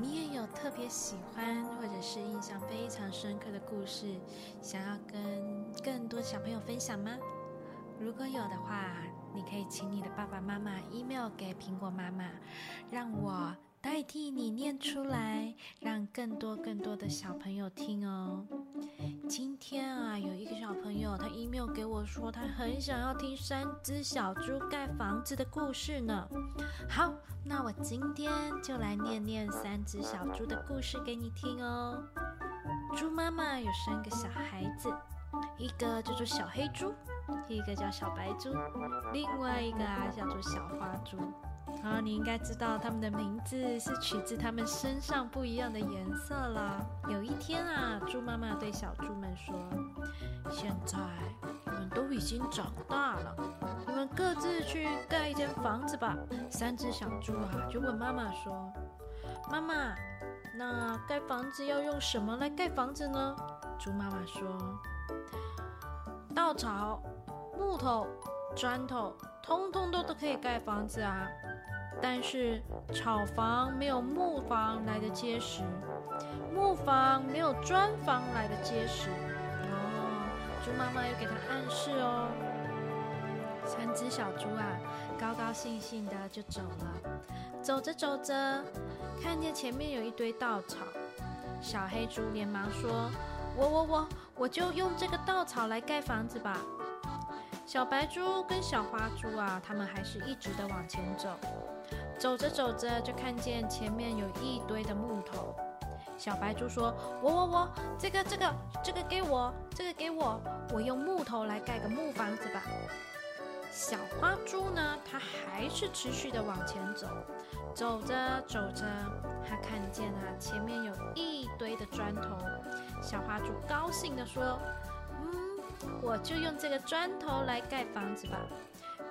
你也有特别喜欢或者是印象非常深刻的故事，想要跟更多小朋友分享吗？如果有的话，你可以请你的爸爸妈妈 email 给苹果妈妈，让我代替你念出来，让更多更多的小朋友听哦。今天啊，有一个小朋友他 email 给我说，他很想要听三只小猪盖房子的故事呢。好，那我今天就来念念三只小猪的故事给你听哦。猪妈妈有三个小孩子，一个叫做小黑猪，一个叫小白猪，另外一个啊叫做小花猪。好，你应该知道它们的名字是取自它们身上不一样的颜色了。有一天啊，猪妈妈对小猪们说：“现在你们都已经长大了，你们各自去盖一间房子吧。”三只小猪啊就问妈妈说：“妈妈，那盖房子要用什么来盖房子呢？”猪妈妈说：“稻草、木头、砖头，通通都都可以盖房子啊。”但是草房没有木房来的结实，木房没有砖房来的结实。哦，猪妈妈又给他暗示哦。三只小猪啊，高高兴兴的就走了。走着走着，看见前面有一堆稻草，小黑猪连忙说：“我我我，我就用这个稻草来盖房子吧。”小白猪跟小花猪啊，他们还是一直的往前走。走着走着，就看见前面有一堆的木头。小白猪说：“我我我，这个这个这个给我，这个给我，我用木头来盖个木房子吧。”小花猪呢，它还是持续的往前走。走着走着，它看见啊，前面有一堆的砖头。小花猪高兴地说：“，我就用这个砖头来盖房子吧。”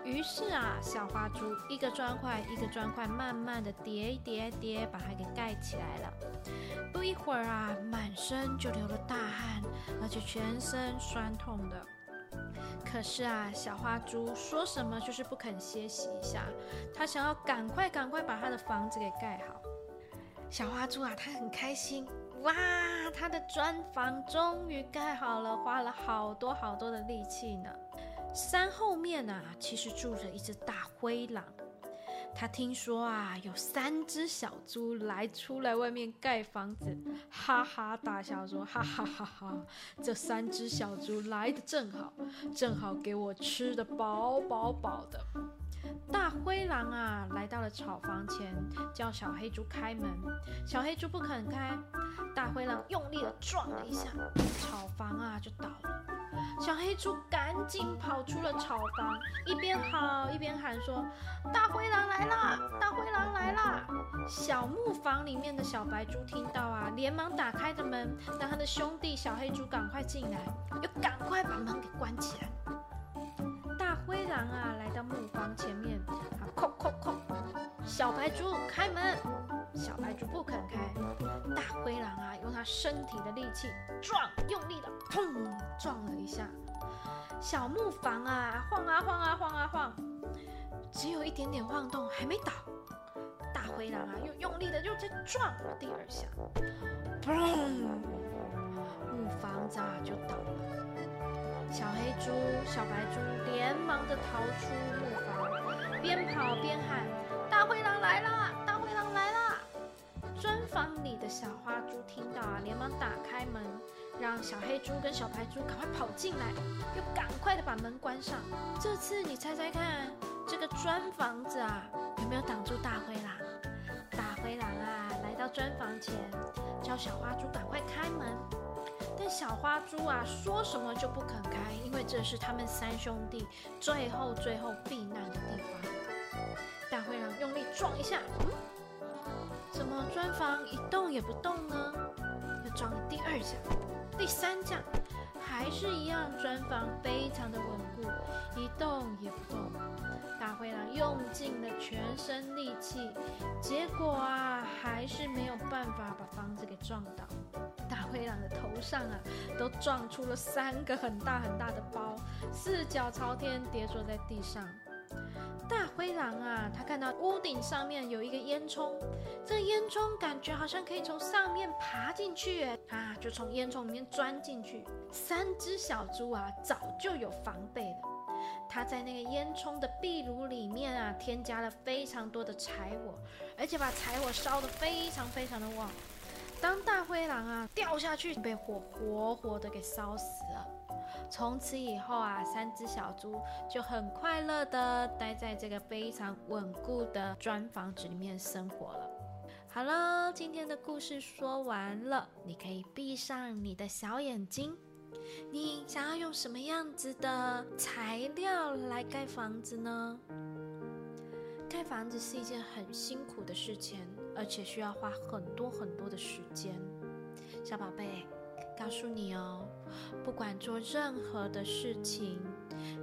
于是啊，小花猪一个砖块一个砖块，慢慢的叠叠叠，把它给盖起来了。不一会儿啊，满身就流了大汗，而且全身酸痛的。可是啊，小花猪说什么就是不肯歇息一下，它想要赶快赶快把它的房子给盖好。小花猪啊，它很开心，哇，它的砖房终于盖好了，花了好多好多的力气呢。山后面啊，其实住着一只大灰狼。他听说啊，有三只小猪来出来外面盖房子，哈哈大笑说：“哈哈哈哈！这三只小猪来的正好，正好给我吃的饱饱饱的。”大灰狼啊，来到了草房前，叫小黑猪开门。小黑猪不肯开，大灰狼用力的撞了一下，草房啊就倒了。小黑猪赶紧跑出了草房，一边跑一边喊说：“大灰狼来啦！大灰狼来啦！”小木房里面的小白猪听到啊，连忙打开的门，让他的兄弟小黑猪赶快进来，又赶快把门给关起来。大灰狼啊，来到木房前面，啊，叩叩叩，小白猪开门。小白猪不肯开，大灰狼啊，用他身体的力气撞，用力的砰撞了一下，小木房啊晃啊晃啊晃啊晃，只有一点点晃动，还没倒。大灰狼啊又用力的又再撞了第二下，砰，木房子啊就倒了。小黑猪、小白猪连忙的逃出木房，边跑边喊：“大灰狼来啦！大灰狼来啦！”砖房里的小花猪听到啊，连忙打开门，让小黑猪跟小白猪赶快跑进来，又赶快的把门关上。这次你猜猜看，这个砖房子啊，有没有挡住大灰狼？大灰狼啊，来到砖房前，叫小花猪赶快开门。但小花猪啊，说什么就不肯开，因为这是他们三兄弟最后最后避难的地方。大灰狼用力撞一下，嗯，怎么砖房一动也不动呢？又撞了第二下，第三架还是一样，砖房非常的稳固，一动也不动。大灰狼用尽了全身力气，结果啊，还是没有办法把房子给撞倒。大灰狼的头上啊，都撞出了三个很大很大的包，四脚朝天跌坐在地上。灰狼啊，他看到屋顶上面有一个烟囱，这烟囱感觉好像可以从上面爬进去，哎啊，就从烟囱里面钻进去。三只小猪啊，早就有防备了，它在那个烟囱的壁炉里面啊，添加了非常多的柴火，而且把柴火烧得非常非常的旺。当大灰狼啊掉下去，被火活活的给烧死了。从此以后啊，三只小猪就很快乐的待在这个非常稳固的砖房子里面生活了。好了，今天的故事说完了，你可以闭上你的小眼睛。你想要用什么样子的材料来盖房子呢？盖房子是一件很辛苦的事情，而且需要花很多很多的时间。小宝贝。告诉你哦，不管做任何的事情，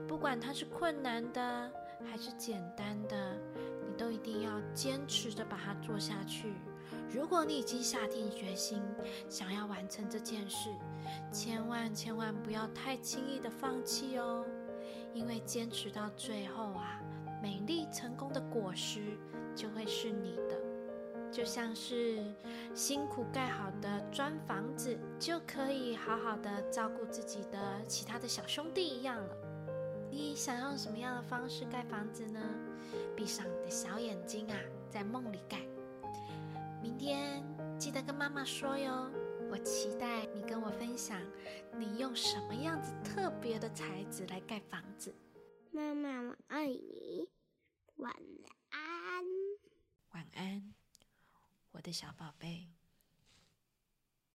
不管它是困难的还是简单的，你都一定要坚持的把它做下去。如果你已经下定决心想要完成这件事，千万千万不要太轻易的放弃哦，因为坚持到最后啊，美丽成功的果实就会是你的。就像是辛苦盖好的砖房子，就可以好好的照顾自己的其他的小兄弟一样了。你想用什么样的方式盖房子呢？闭上你的小眼睛啊，在梦里盖。明天记得跟妈妈说哟。我期待你跟我分享，你用什么样子特别的材质来盖房子。妈妈，我爱你。晚安。晚安。我的小宝贝。